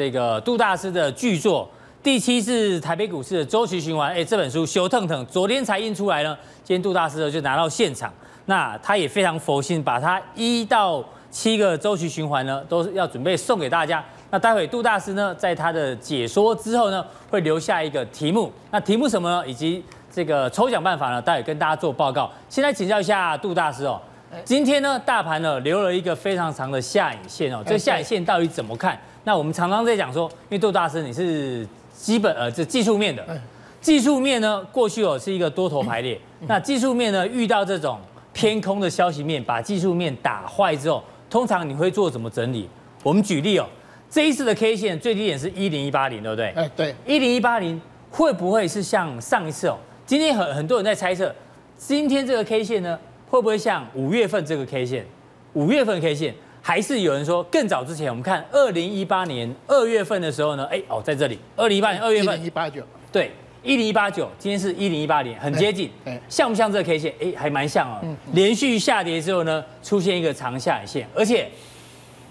这个杜大师的巨作《第七是台北股市的周期循环》。哎，这本书修腾腾，昨天才印出来呢。今天杜大师呢就拿到现场，那他也非常佛心，把他一到七个周期循环呢，都是要准备送给大家。那待会杜大师呢，在他的解说之后呢，会留下一个题目。那题目什么呢？以及这个抽奖办法呢？待会跟大家做报告。先来请教一下杜大师哦。今天呢，大盘呢留了一个非常长的下影线哦。这个下影线到底怎么看？那我们常常在讲说，因为杜大师你是基本呃这技术面的，技术面呢过去哦是一个多头排列。那技术面呢遇到这种偏空的消息面，把技术面打坏之后，通常你会做怎么整理？我们举例哦。这一次的 K 线最低点是一零一八零，对不对？哎，对，一零一八零会不会是像上一次哦？今天很很多人在猜测，今天这个 K 线呢，会不会像五月份这个 K 线？五月份 K 线，还是有人说更早之前？我们看二零一八年二月份的时候呢？哎哦，在这里，二零一八年二月份，一零一八九，对，一零一八九，今天是一零一八年，很接近，像不像这个 K 线？哎，还蛮像哦。连续下跌之后呢，出现一个长下影线，而且。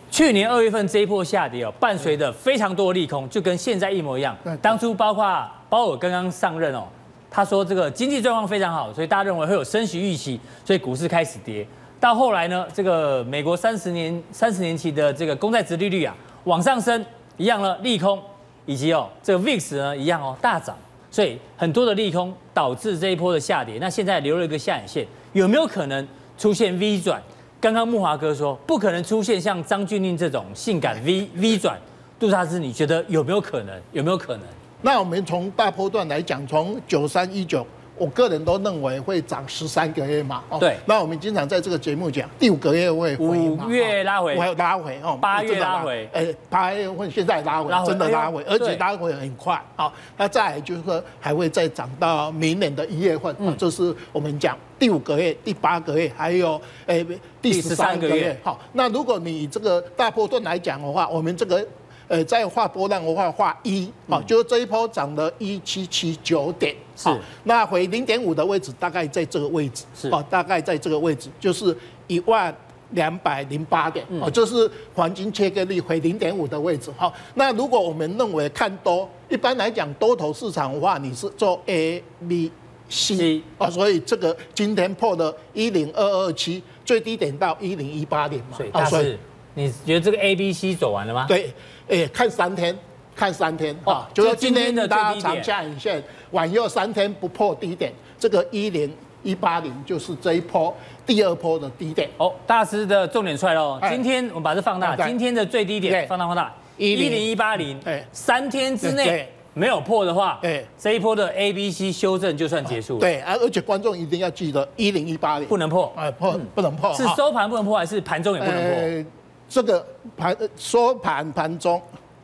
去年二月份这一波下跌哦，伴随着非常多的利空，就跟现在一模一样。当初包括鲍尔刚刚上任哦，他说这个经济状况非常好，所以大家认为会有升息预期，所以股市开始跌。到后来呢，这个美国三十年三十年期的这个公债殖利率啊往上升，一样了利空，以及哦这个 VIX 呢一样哦大涨，所以很多的利空导致这一波的下跌。那现在留了一个下影线，有没有可能出现 V 转？刚刚木华哥说不可能出现像张俊令这种性感 V V 转，杜大师你觉得有没有可能？有没有可能？那我们从大波段来讲，从九三一九。我个人都认为会涨十三个月嘛，对。那我们经常在这个节目讲，第五个月会回嘛，五月拉回，还有拉回哦，八月拉回，哎，八月份现在拉回，真的拉回，而且拉回很快。好，那再来就是说还会再涨到明年的一月份，嗯，这是我们讲第五个月、第八个月，还有哎第十三个月。好，那如果你这个大波段来讲的话，我们这个。呃，在画波浪的话，画一，啊，就是这一波涨了一七七九点，是，那回零点五的位置大概在这个位置，是，哦，大概在这个位置，就是一万两百零八点，哦，就是黄金切割率回零点五的位置，好，那如果我们认为看多，一般来讲多头市场的话，你是做 A、B、C，啊，所以这个今天破了一零二二七，最低点到一零一八点嘛，啊，所以你觉得这个 A、B、C 走完了吗？对。哎，看三天，看三天啊，就是今天的拉长下影线，往右三天不破低点，这个一零一八零就是这一波第二波的低点。哦，大师的重点出来了，今天我们把这放大，今天的最低点放大放大，一零。一八零，哎，三天之内没有破的话，哎，这一波的 A、B、C 修正就算结束。对，而而且观众一定要记得一零一八零。不能破，哎，破不能破，是收盘不能破还是盘中也不能破？这个盘收盘盘中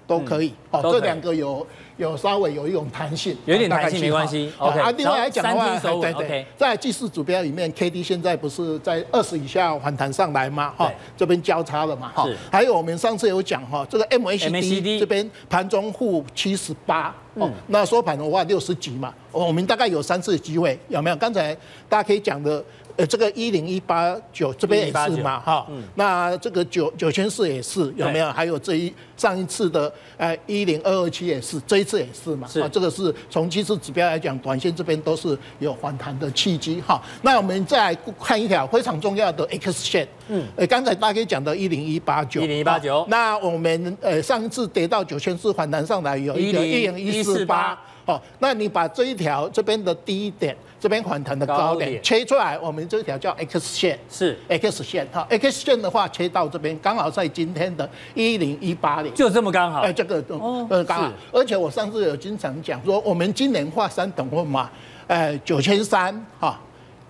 都可以，哦，这两个有有稍微有一种弹性，有点弹性没关系。OK，啊，另外来讲的话，对对，在技术指标里面，K D 现在不是在二十以下反弹上来吗？哈，这边交叉了嘛？哈，还有我们上次有讲哈，这个 M C D 这边盘中负七十八，哦，那收盘的话六十几嘛，我们大概有三次机会，有没有？刚才大家可以讲的。呃，这个一零一八九这边也是嘛，哈，那这个九九千四也是有没有？还有这一上一次的呃一零二二七也是，这一次也是嘛，啊，这个是从技术指标来讲，短线这边都是有反弹的契机哈。那我们再来看一条非常重要的 X 线，嗯，呃，刚才大家讲的一零一八九，一零一八九，那我们呃上一次跌到九千四反弹上来有一个一零一四八，哦，那你把这一条这边的低点。这边反弹的高点切出来，我们这条叫 X 线，是 X 线哈。X 线的话切到这边，刚好在今天的一零一八零，就这么刚好。哎，这个呃刚好。而且我上次有经常讲说，我们今年画三等份嘛，呃九千三哈，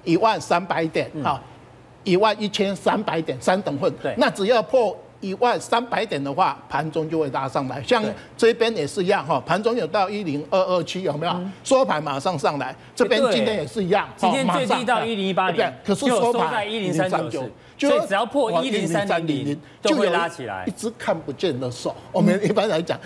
一万三百点哈，一万一千三百点三等份。对，那只要破。一万三百点的话，盘中就会拉上来。像这边也是一样哈，盘中有到一零二二七，有没有？收盘马上上来。这边今天也是一样，今天最低到一零一八点，可是收盘在一零三九。所以只要破一零三零零，就会拉起来。一只看不见的手，我们一般来讲，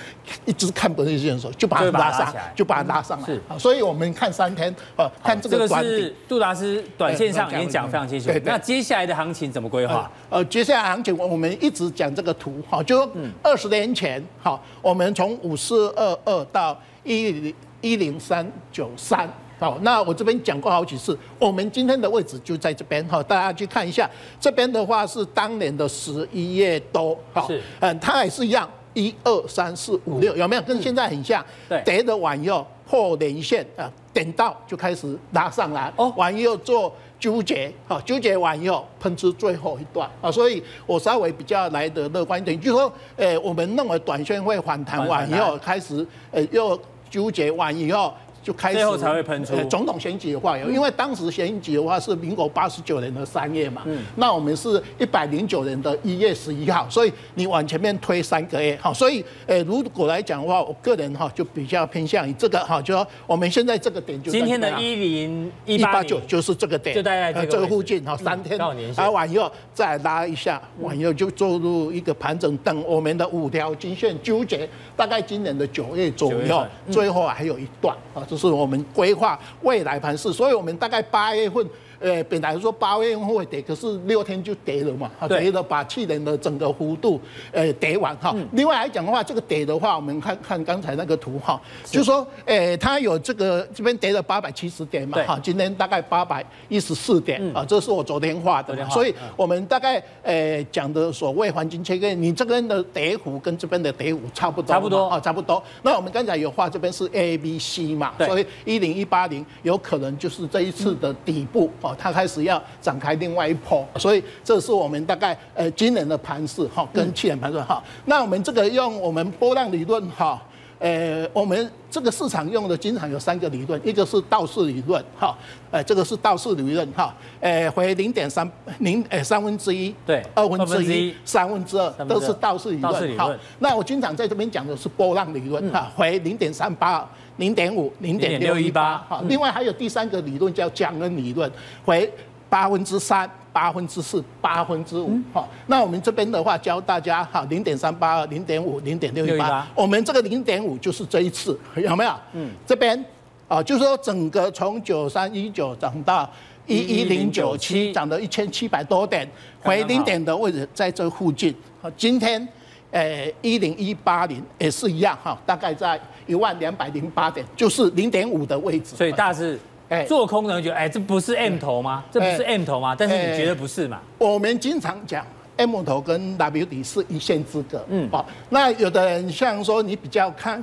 一只看不见的手就把它拉上，就把它拉上来。是，所以我们看三天，呃，看这个这个是杜大师短线上已经讲非常清楚。那接下来的行情怎么规划？呃，接下来行情我们一直讲讲这个图哈，就二十年前哈，我们从五四二二到一零一零三九三，好，那我这边讲过好几次，我们今天的位置就在这边哈，大家去看一下，这边的话是当年的十一月多，好，是，嗯，它也是一样，一二三四五六，有没有跟现在很像？对，跌的完以后破连线啊，点到就开始拉上来，哦，完以后做。纠结，好，纠结完以后喷出最后一段啊，所以我稍微比较来得乐观一点，就是说，诶，我们认为短线会反弹完以后开始，诶，又纠结完以后。就开始最后才会喷出。总统选举的话，有因为当时选举的话是民国八十九年的三月嘛，嗯，那我们是一百零九年的一月十一号，所以你往前面推三个月，好，所以诶，如果来讲的话，我个人哈就比较偏向于这个哈，就说我们现在这个点就今天的一零一八九就是这个点，就大概这个附近哈，三天，然后完以后再拉一下，往右就做入一个盘整，等我们的五条均线纠结，大概今年的九月左右，最后还有一段啊。就是我们规划未来盘势，所以我们大概八月份。呃，本来说八月份会跌，可是六天就跌了嘛，跌了把去年的整个幅度呃跌完哈。另外来讲的话，这个跌的话，我们看看刚才那个图哈，就说呃，它有这个这边跌了八百七十点嘛哈，今天大概八百一十四点啊，这是我昨天画的，所以我们大概呃讲的所谓黄金切割，你这边的跌幅跟这边的跌幅差不多，差不多。啊，差不多。那我们刚才有画这边是 A B C 嘛，所以一零一八零有可能就是这一次的底部。它开始要展开另外一波，所以这是我们大概呃今年的盘势哈，跟去年盘势哈。那我们这个用我们波浪理论哈，呃，我们这个市场用的经常有三个理论，一个是道氏理论哈，呃，这个是道氏理论哈，呃，回零点三零呃三分之一，对，二分之一，三分之二都是道氏理论。好，那我经常在这边讲的是波浪理论哈，回零点三八。零点五，零点六一八，好，另外还有第三个理论叫江恩理论，回八分之三、八分之四、八分之五，好，那我们这边的话教大家，哈，零点三八二、零点五、零点六一八，我们这个零点五就是这一次，有没有？嗯，这边啊，就是说整个从九三一九涨到一一零九七，涨了一千七百多点，回零点的位置在这附近，好，今天。呃，一零一八零也是一样哈，大概在一万两百零八点，就是零点五的位置。所以大致，哎，做空的人觉得，哎，这不是 M 头吗？这不是 M 头吗？但是你觉得不是嘛？我们经常讲 M 头跟 W 底是一线之隔。嗯，好，那有的人像说你比较看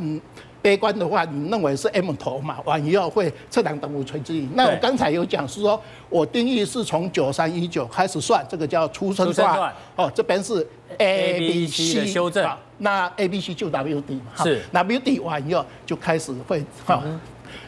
悲观的话，你认为是 M 头嘛？完以后会测量等幅垂直率。那我刚才有讲是说，我定义是从九三一九开始算，这个叫出生段。哦，这边是。A B C 的修正，那 A B C 就 W D 嘛，是 W D 完以后就开始会哈，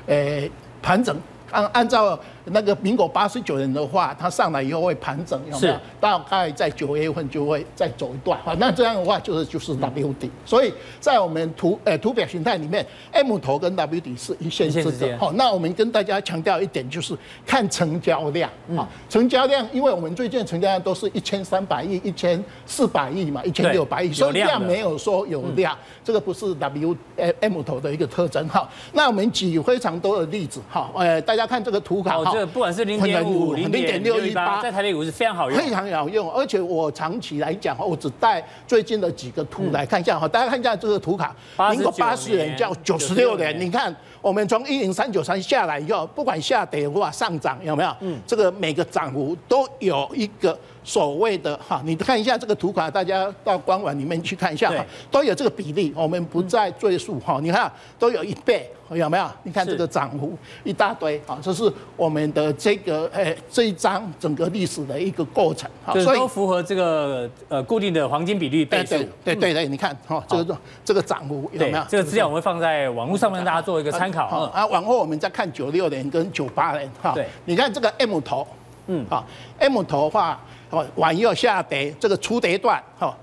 诶盘整，按按照。那个民国八十九年的话，它上来以后会盘整，有没有？大概在九月份就会再走一段。好，那这样的话就是就是 W 底。所以在我们图呃图表形态里面，M 头跟 W 底是一线之隔。好，那我们跟大家强调一点，就是看成交量。啊，成交量，因为我们最近成交量都是一千三百亿、一千四百亿嘛，一千六百亿，所以量没有说有量，这个不是 W M 头的一个特征。好，那我们举非常多的例子。好，呃，大家看这个图卡。不管是零点五、零点六一八，在台北股是非常好用，非常好用。而且我长期来讲，我只带最近的几个图来看一下哈，大家看一下这个图卡，民国八十元叫九十六年，你看我们从一零三九三下来以后，不管下跌或上涨，有没有？嗯，这个每个涨幅都有一个。所谓的哈，你看一下这个图卡，大家到官网里面去看一下哈，都有这个比例，我们不再赘述哈。你看都有一倍，有没有？你看这个涨幅一大堆啊，这是我们的这个诶这一张整个历史的一个过程哈，所以都符合这个呃固定的黄金比率倍数。对对对，你看哈，这个这个涨幅有没有？这个资料我会放在网络上面，大家做一个参考啊。往后我们再看九六年跟九八年哈，对，你看这个 M 头，嗯，好，M 头的话。哦，往右下跌，这个初跌段，哈，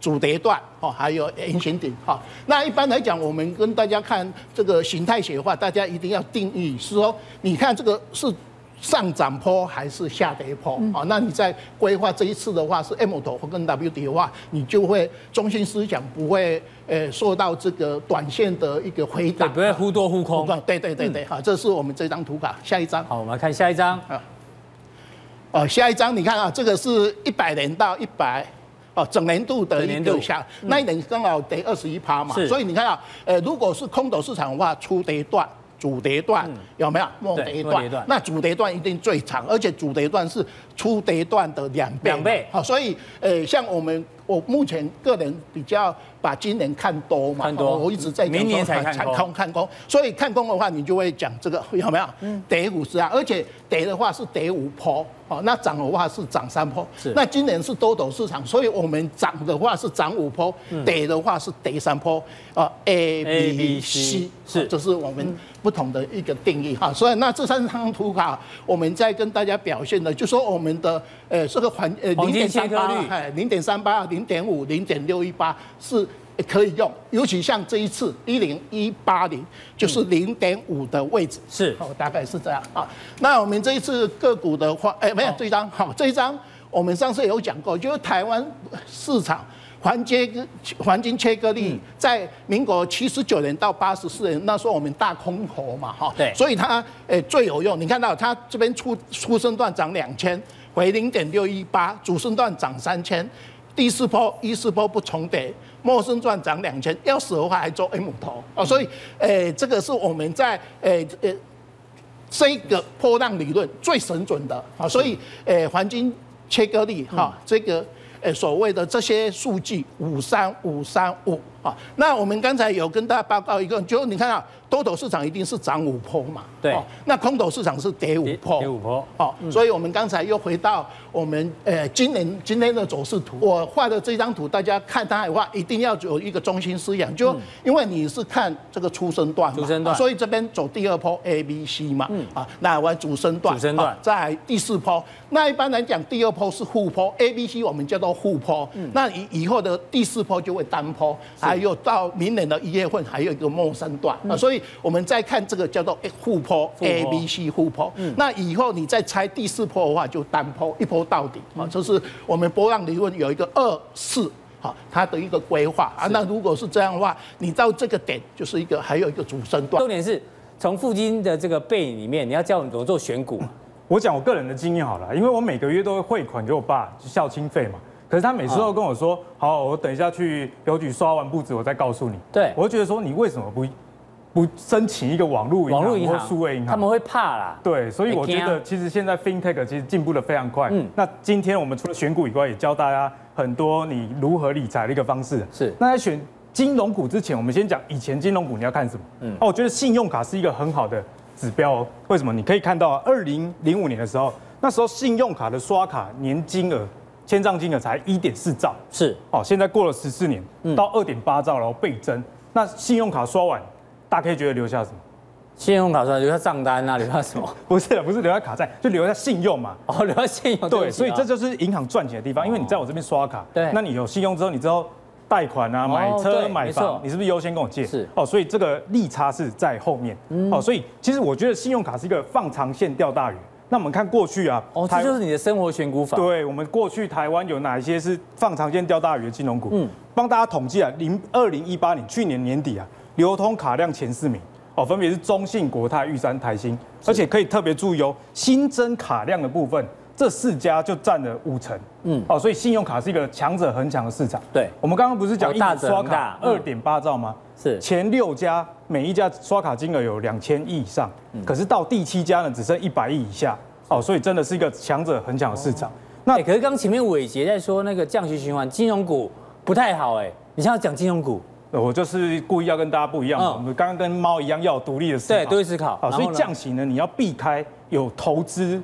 主跌段，哦，还有圆形顶，哈。那一般来讲，我们跟大家看这个形态学的话，大家一定要定义是说，你看这个是上涨坡还是下跌坡？啊，那你在规划这一次的话是 M 头或跟 W 底的话，你就会中心思想不会呃受到这个短线的一个回档，不会忽多忽空。对对对对，好，这是我们这张图卡。下一张。好，我们来看下一张。哦，下一张你看啊，这个是一百年到一百哦，整年度的一个下，那一年刚好跌二十一趴嘛，所以你看啊，呃，如果是空头市场的话，初跌段。主跌段有没有？末跌段，那主跌段一定最长，而且主跌段是初跌段的两倍。两倍。好，所以呃，像我们，我目前个人比较把今年看多嘛，看多。我一直在讲明年才看空，看空。所以看空的话，你就会讲这个有没有？嗯。跌五十啊，而且跌的话是跌五波，哦，那涨的话是涨三波。是。那今年是多头市场，所以我们涨的话是涨五波，跌的话是跌三波。啊，A、B、C 是，这是我们。不同的一个定义哈，所以那这三张图卡，我们在跟大家表现的，就说我们的呃这个环呃零点三八，哎零点三八、零点五、零点六一八是可以用，尤其像这一次一零一八零就是零点五的位置，是哦，大概是这样啊。那我们这一次个股的话，哎没有这一张，好这一张我们上次有讲过，就是台湾市场。黄金黄金切割率在民国七十九年到八十四年，那时候我们大空头嘛，哈，对，所以它诶最有用。你看到它这边出出生段涨两千，回零点六一八，主升段涨三千，第四波一四波不重叠，陌生赚涨两千，要死的话还做 M 头啊，所以诶这个是我们在诶诶这个波浪理论最神准的啊，所以诶黄金切割力哈这个。诶，所谓的这些数据五三五三五啊，那我们刚才有跟大家报告一个，就你看啊。多头市场一定是涨五波嘛？对、哦，那空头市场是跌五波。跌五波。哦，嗯、所以我们刚才又回到我们呃今年今天的走势图，我画的这张图，大家看它的话，一定要有一个中心思想，就因为你是看这个出生段嘛，初升段，所以这边走第二波 A B C 嘛，嗯啊，那完主升段，主升段，在第四波，那一般来讲第二波是护波，A B C 我们叫做护波，嗯，那以以后的第四波就会单波，还有到明年的一月份还有一个陌生段啊，所以。我们再看这个叫做负波，A B C 负波。嗯，那以后你再猜第四坡的话，就单坡，一坡到底啊。这是我们波浪理论有一个二四，好，它的一个规划啊。那如果是这样的话，你到这个点就是一个还有一个主升段。重点是从富金的这个背影里面，你要教我们怎么做选股。我讲我个人的经验好了，因为我每个月都会汇款给我爸，就孝亲费嘛。可是他每次都跟我说，好，我等一下去邮局刷完簿子，我再告诉你。对，我就觉得说你为什么不？不申请一个网络银行或数位银行，他们会怕啦。对，所以我觉得其实现在 FinTech 其实进步的非常快。嗯，那今天我们除了选股以外，也教大家很多你如何理财的一个方式。是。那在选金融股之前，我们先讲以前金融股你要看什么？嗯。哦，我觉得信用卡是一个很好的指标哦。为什么？你可以看到二零零五年的时候，那时候信用卡的刷卡年金额、签账金额才一点四兆。是。哦，现在过了十四年，到二点八兆，然后倍增。那信用卡刷完。大家可以觉得留下什么？信用卡刷留下账单啊，留下什么？不是的，不是留下卡债，就留下信用嘛。哦，留下信用。对，所以这就是银行赚钱的地方，因为你在我这边刷卡，对，那你有信用之后，你之后贷款啊、买车、买房，你是不是优先跟我借？是。哦，所以这个利差是在后面。哦，所以其实我觉得信用卡是一个放长线钓大鱼。那我们看过去啊，哦，这就是你的生活选股法。对，我们过去台湾有哪一些是放长线钓大鱼的金融股？嗯，帮大家统计啊，零二零一八年去年年底啊，流通卡量前四名。哦，分别是中信、国泰、玉山、台新，而且可以特别注意哦，新增卡量的部分，这四家就占了五成。嗯，哦，所以信用卡是一个强者恒强的市场。对，我们刚刚不是讲一年刷卡二点八兆吗？是，前六家每一家刷卡金额有两千亿以上，可是到第七家呢，只剩一百亿以下。哦，所以真的是一个强者恒强的市场。那可是刚前面伟杰在说那个降息循环，金融股不太好哎，你现在讲金融股？我就是故意要跟大家不一样，我们刚刚跟猫一样要独立的思考，对，独立思考。好，所以降息呢，你要避开有投资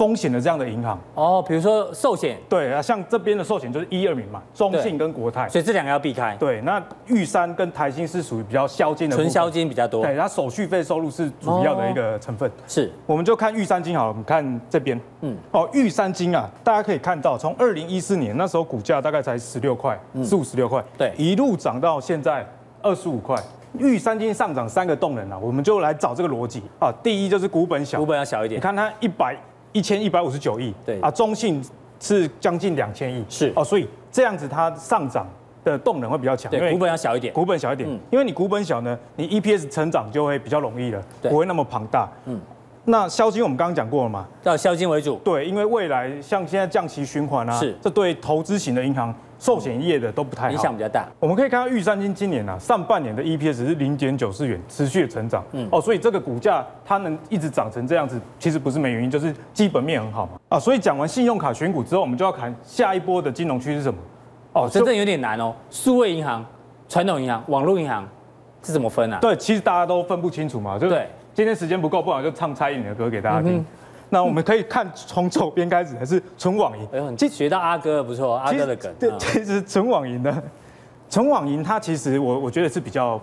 风险的这样的银行。哦，比如说寿险，对啊，像这边的寿险就是一二名嘛，中信跟国泰，所以这两个要避开。对，那玉山跟台新是属于比较销金的，纯销金比较多，对，它手续费收入是主要的一个成分。哦、是，我们就看玉山金好了，我们看这边，嗯，哦，玉山金啊，大家可以看到，从二零一四年那时候股价大概才十六块，十五十六块，对，一路涨到现在二十五块。玉山金上涨三个动能啊，我们就来找这个逻辑。啊，第一就是股本小，股本要小一点，你看它一百。一千一百五十九亿，对。啊，中信是将近两千亿，是。哦，所以这样子它上涨的动能会比较强，对，股本要小一点，股本小一点，嗯，因为你股本小呢，你 EPS 成长就会比较容易了，对，不会那么庞大，嗯，那消金我们刚刚讲过了嘛，要消金为主，对，因为未来像现在降息循环啊，是，这对投资型的银行寿险业的都不太好，影响比较大。我们可以看到玉山金今年啊，上半年的 EPS 是零点九四元，持续的成长。嗯，哦，所以这个股价它能一直涨成这样子，其实不是没原因，就是基本面很好嘛。啊，所以讲完信用卡选股之后，我们就要看下一波的金融区是什么。哦，真正有点难哦。数位银行、传统银行、网络银行是怎么分啊？对，其实大家都分不清楚嘛。就对，今天时间不够，不然就唱蔡依林的歌给大家听。嗯 那我们可以看从左边开始，还是纯网银？哎，这学到阿哥不错，阿哥的梗。对，其实纯网银的，纯网银它其实我我觉得是比较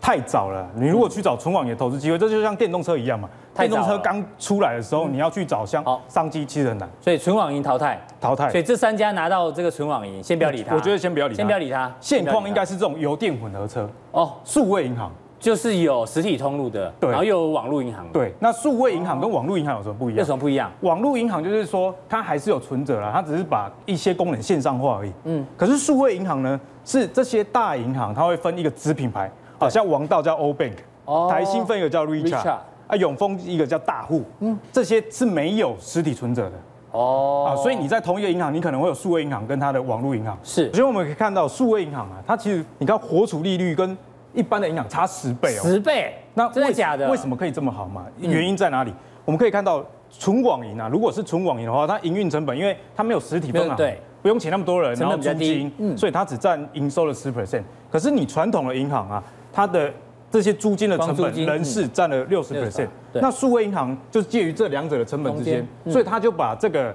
太早了。你如果去找纯网银的投资机会，这就像电动车一样嘛。电动车刚出来的时候，你要去找像商机，其实很难。所以纯网银淘汰，淘汰。所以这三家拿到这个纯网银，先不要理它。我觉得先不要理，先不要理它。现况应该是这种油电混合车哦，数位银行。就是有实体通路的，对，然后又有网络银行。对，那数位银行跟网络银行有什么不一样？有什么不一样？网络银行就是说它还是有存折啦，它只是把一些功能线上化而已。嗯，可是数位银行呢，是这些大银行它会分一个子品牌，好像王道叫 O Bank，哦台新分一个叫 Richard，啊永丰一个叫大户，嗯，这些是没有实体存折的。哦，啊，所以你在同一个银行，你可能会有数位银行跟它的网络银行。是，所以我们可以看到数位银行啊，它其实你看活储利率跟一般的银行差十倍哦，十倍，那真的假的？为什么可以这么好嘛？原因在哪里？我们可以看到纯网银啊，如果是纯网银的话，它营运成本，因为它没有实体分行，对，不用请那么多人，然后租金，所以它只占营收的十 percent。可是你传统的银行啊，它的这些租金的成本，人事占了六十 percent。那数位银行就是介于这两者的成本之间，所以它就把这个。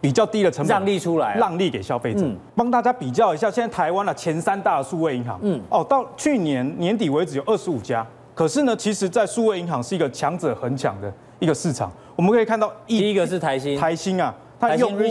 比较低的成本让利出来，让利给消费者。帮大家比较一下，现在台湾的前三大的数位银行，嗯，哦，到去年年底为止有二十五家。可是呢，其实，在数位银行是一个强者恒强的一个市场。我们可以看到，第一个是台新，台新啊，它用户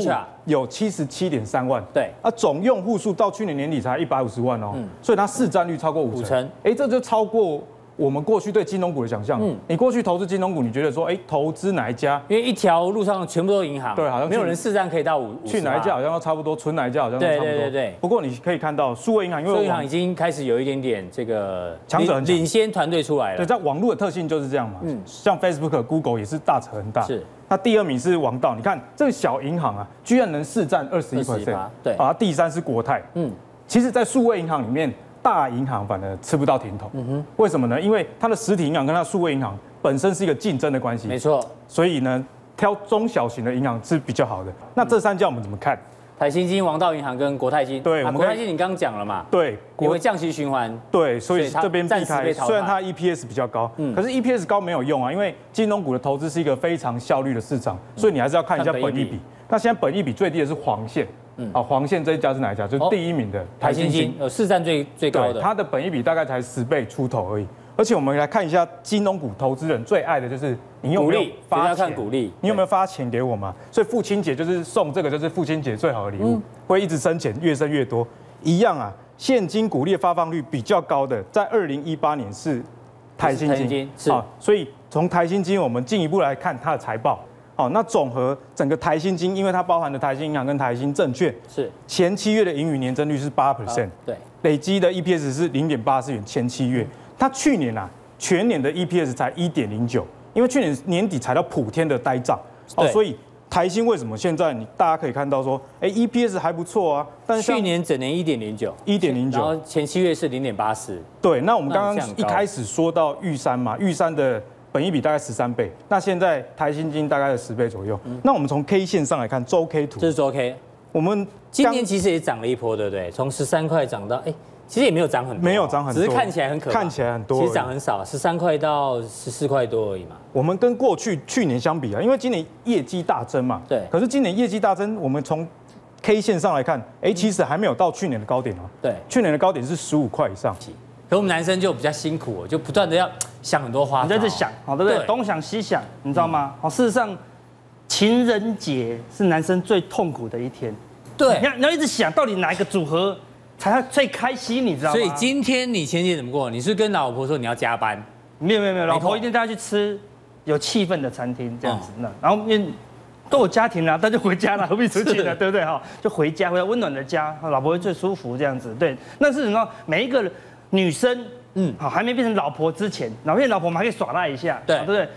有七十七点三万，对，啊，总用户数到去年年底才一百五十万哦，所以它市占率超过五成，哎，这就超过。我们过去对金融股的想象，嗯，你过去投资金融股，你觉得说，哎，投资哪一家？因为一条路上全部都是银行，对，好像没有人市占可以到五。去哪一家好像都差不多，存哪一家好像都差不多。对对对。不过你可以看到，数位银行，因为数位银行已经开始有一点点这个强者领先团队出来了。对，在网络的特性就是这样嘛。嗯。像 Facebook、Google 也是大者恒大。是。那第二名是王道，你看这个小银行啊，居然能市占二十一 percent。对。啊，第三是国泰。嗯。其实，在数位银行里面。大银行反而吃不到甜头，嗯哼，为什么呢？因为它的实体银行跟它数位银行本身是一个竞争的关系，没错。所以呢，挑中小型的银行是比较好的。那这三家我们怎么看？台新金、王道银行跟国泰金。对，国泰金你刚刚讲了嘛？对，因为降息循环。对，所以这边避开。虽然它 EPS 比较高，嗯，可是 EPS 高没有用啊，因为金融股的投资是一个非常效率的市场，所以你还是要看一下本益比。那现在本益比最低的是黄线。嗯，啊，黄线这一家是哪一家？就是第一名的台新金，呃，市占最最高的，它的本益比大概才十倍出头而已。而且我们来看一下金融股投资人最爱的就是你有没有发钱？鼓励，你有没有发钱给我嘛？所以父亲节就是送这个，就是父亲节最好的礼物，会一直生钱，越生越多。一样啊，现金股利发放率比较高的，在二零一八年是台新金，是啊，所以从台新金，我们进一步来看它的财报。好，那总和整个台新金，因为它包含的台新银行跟台新证券，是。前七月的盈余年增率是八 percent，对，累积的 EPS 是零点八四元。前七月，它去年啊，全年的 EPS 才一点零九，因为去年年底才到普天的呆账，哦，所以台新为什么现在你大家可以看到说，哎，EPS 还不错啊，但是去年整年一点零九，一点零九，然后前七月是零点八四，对，那我们刚刚一开始说到玉山嘛，玉山的。本一比大概十三倍，那现在台新金大概有十倍左右。嗯、那我们从 K 线上来看，周 K 图，这是周 K。我们今年其实也涨了一波，对不对？从十三块涨到，哎，其实也没有涨很多，没有涨很多，只是看起来很可怕，看起来很多，其实涨很少，十三块到十四块多而已嘛。我们跟过去去年相比啊，因为今年业绩大增嘛，对。可是今年业绩大增，我们从 K 线上来看，哎，其实还没有到去年的高点啊。对，去年的高点是十五块以上。可我们男生就比较辛苦，就不断的要想很多花，你在这想，好对不对？东想西想，你知道吗？好，事实上，情人节是男生最痛苦的一天。对，你要你要一直想到底哪一个组合才最开心，你知道吗？所以今天你情人节怎么过？你是跟老婆说你要加班？没有没有没有，老婆一定带她去吃有气氛的餐厅，这样子。那然后因为都有家庭了，那就回家了，何必出去呢？对不对？哈，就回家，回到温暖的家，老婆会最舒服，这样子。对，那是什么？每一个人。女生，嗯，好，还没变成老婆之前，老变老婆，我们还可以耍赖一下，对，对不对？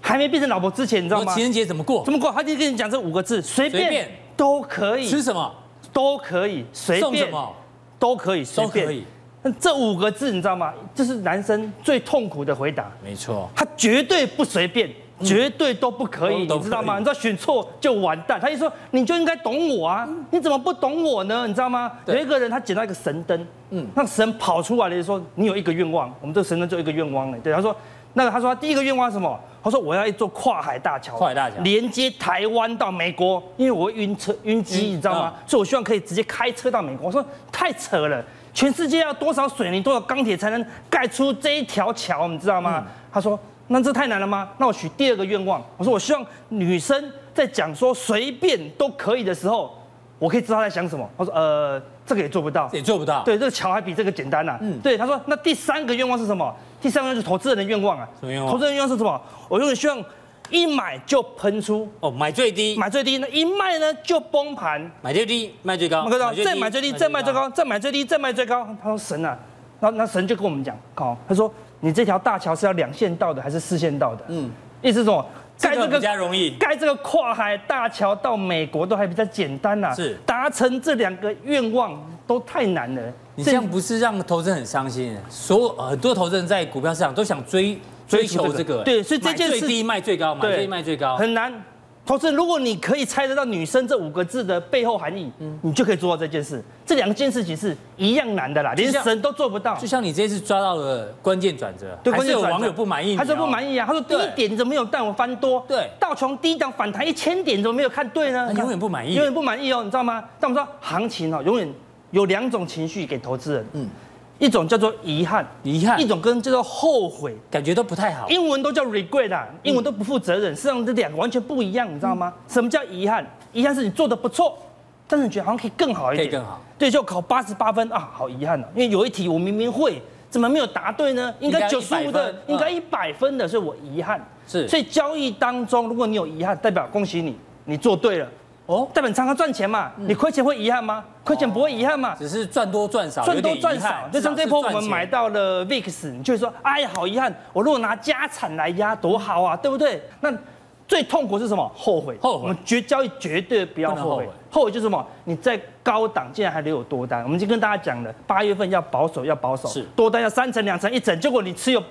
还没变成老婆之前，你知道吗？情人节怎么过？怎么过？他就跟你讲这五个字，随便都可以。吃什么？都可以随便什么，都可以随便。那这五个字你知道吗？这是男生最痛苦的回答。没错，他绝对不随便。绝对都不可以，你知道吗？你知道选错就完蛋。他一说你就应该懂我啊，你怎么不懂我呢？你知道吗？有一个人他捡到一个神灯，嗯，那神跑出来了，就说你有一个愿望，我们这个神灯就一个愿望了。对，他说那个他说他第一个愿望是什么？他说我要一座跨海大桥，跨海大桥连接台湾到美国，因为我会晕车晕机，你知道吗？所以我希望可以直接开车到美国。我说太扯了，全世界要多少水泥多少钢铁才能盖出这一条桥？你知道吗？他说。那这太难了吗？那我许第二个愿望，我说我希望女生在讲说随便都可以的时候，我可以知道她在想什么。他说呃，这个也做不到，也做不到。对，这个桥还比这个简单呐、啊。嗯，对。他说那第三个愿望是什么？第三个愿望是投资人的愿望啊。什么愿望？投资人愿望是什么？我永远希望一买就喷出哦，买最低，买最低，那一卖呢就崩盘，买最低，卖最高，再买最低，再卖最高，再买最低，再卖最高。他说神啊，那那神就跟我们讲，好，他说。你这条大桥是要两线道的还是四线道的？嗯，意思是什么？盖这个比较容易，盖这个跨海大桥到美国都还比较简单呐。是达成这两个愿望都太难了。你这样不是让投资人很伤心？所有很多投资人在股票市场都想追追求这个，对，所以这件事最低卖最高，买最低卖最高很难。投资，如果你可以猜得到女生这五个字的背后含义，嗯，你就可以做到这件事。这两件事情是一样难的啦，连神都做不到。就像你这次抓到了关键转折，对，关键有网友不满意，他说不满意啊，他说第一点你怎么没有带我翻多？对，道琼低档反弹一千点怎么没有看对呢？永远不满意，永远不满意哦，你知道吗？但我们说行情哦，永远有两种情绪给投资人，嗯。一种叫做遗憾，遗憾；一种跟叫做后悔，感觉都不太好。英文都叫 regret 啊，英文都不负责任。实际上这两个完全不一样，你知道吗？什么叫遗憾？遗憾是你做的不错，但是你觉得好像可以更好一点，可以更好。对，就考八十八分啊，好遗憾啊，因为有一题我明明会，怎么没有答对呢？应该九十五的，应该一百分的，所以我遗憾。是，所以交易当中，如果你有遗憾，代表恭喜你，你做对了。哦，代表常常赚钱嘛，你亏钱会遗憾吗？亏钱不会遗憾嘛，只是赚多赚少，赚多赚少。就像这波我们买到了 VIX，你就会说，哎呀，好遗憾，我如果拿家产来压多好啊，对不对？那最痛苦是什么？后悔。后悔。我们绝交易绝对不要后悔。后悔就是什么？你在高档竟然还留有多单。我们已经跟大家讲了，八月份要保守，要保守，是多单要三成、两成、一成。结果你持有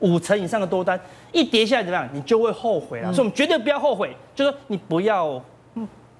五成以上的多单，一跌下来怎么样？你就会后悔了。所以我们绝对不要后悔，就是说你不要。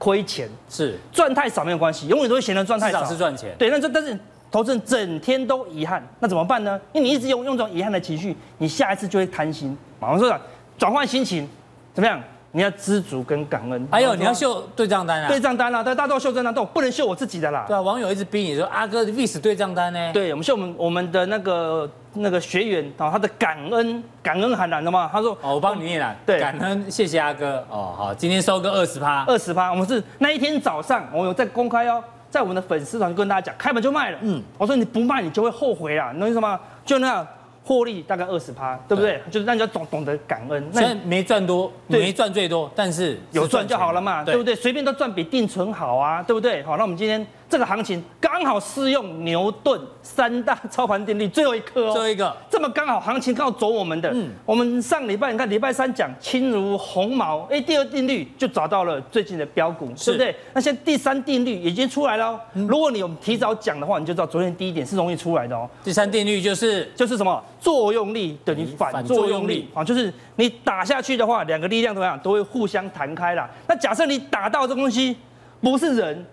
亏钱是赚太少没有关系，永远都会嫌得赚太少是赚钱。对，那这但是投资人整天都遗憾，那怎么办呢？因为你一直用用这种遗憾的情绪，你下一次就会贪心。马上说了，转换心情怎么样？你要知足跟感恩。还有你要秀对账单啊，对账单啊，大家都要秀对账单，但我不能秀我自己的啦。对啊，网友一直逼你说阿哥的 VIX 对账单呢？对，我们秀我们我们的那个那个学员啊，他的感恩感恩喊难的吗？他说哦，我帮你念了。对，感恩谢谢阿哥哦，好，今天收个二十趴，二十趴。我们是那一天早上，我有在公开哦，在我们的粉丝团跟大家讲，开门就卖了。嗯，我说你不卖你就会后悔啦，你懂意思吗？就那样。获利大概二十趴，对不对？对，就是那你要懂懂得感恩。虽然没赚多，没赚最多，但是，是有赚就好了嘛，对，对不对？随便都赚比定存好啊，对不对？好，那我们今天。这个行情刚好适用牛顿三大操盘定律最后一颗哦，最后一个这么刚好行情刚好走我们的，嗯，我们上礼拜你看礼拜三讲轻如鸿毛，哎，第二定律就找到了最近的标股，对不对？那现在第三定律已经出来了哦，如果你有提早讲的话，你就知道昨天第一点是容易出来的哦。第三定律就是就是什么？作用力等于反作用力啊，就是你打下去的话，两个力量怎么样都会互相弹开啦。那假设你打到这东西不是人。